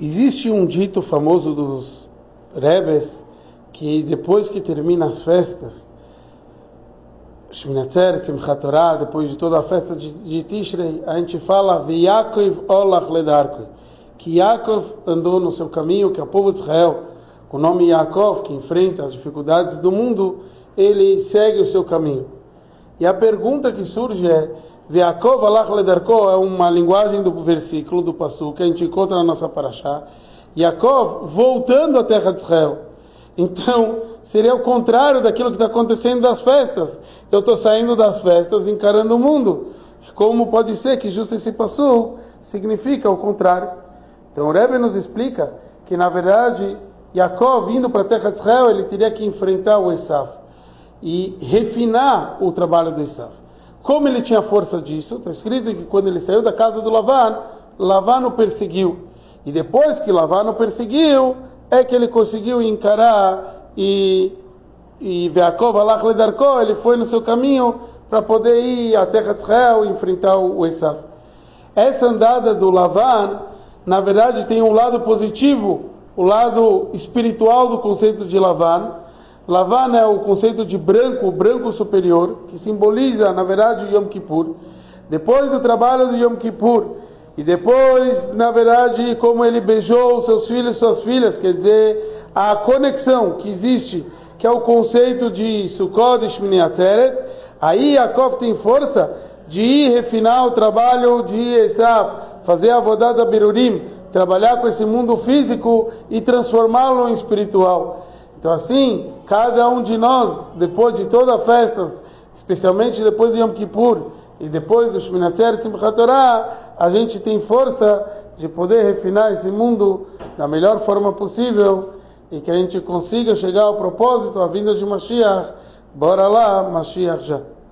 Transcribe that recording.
Existe um dito famoso dos Rebes que depois que termina as festas, Simchat Torah, depois de toda a festa de, Tishrei, a gente fala Olach que Yaakov andou no seu caminho, que é o povo de Israel, com o nome Yaakov, que enfrenta as dificuldades do mundo, ele segue o seu caminho. E a pergunta que surge é Veakov alach ledarko é uma linguagem do versículo do Passu que a gente encontra na nossa paraxá. Yaakov voltando à terra de Israel. Então, seria o contrário daquilo que está acontecendo das festas. Eu estou saindo das festas encarando o mundo. Como pode ser que justo esse Passu significa o contrário? Então, o Rebbe nos explica que, na verdade, Yaakov, indo para a terra de Israel, ele teria que enfrentar o Esav e refinar o trabalho do Esav. Como ele tinha força disso? Está escrito que quando ele saiu da casa do Lavan, Lavan o perseguiu. E depois que Lavan o perseguiu, é que ele conseguiu encarar e e Yaakov Alach ele foi no seu caminho para poder ir à terra de Israel e enfrentar o Esav. Essa andada do Lavan, na verdade, tem um lado positivo, o lado espiritual do conceito de Lavan, Lavan é o conceito de branco, branco superior, que simboliza, na verdade, o Yom Kippur. Depois do trabalho do Yom Kippur, e depois, na verdade, como ele beijou seus filhos e suas filhas, quer dizer, a conexão que existe, que é o conceito de Sukkot e Shmini Atzeret, aí Yaakov tem força de ir refinar o trabalho de Esav, fazer a vodada Birurim, trabalhar com esse mundo físico e transformá-lo em espiritual. Então assim, cada um de nós, depois de todas as festas, especialmente depois do Yom Kippur e depois do Shminater Simchat Torah, a gente tem força de poder refinar esse mundo da melhor forma possível e que a gente consiga chegar ao propósito, a vinda de Mashiach. Bora lá, Mashiach já.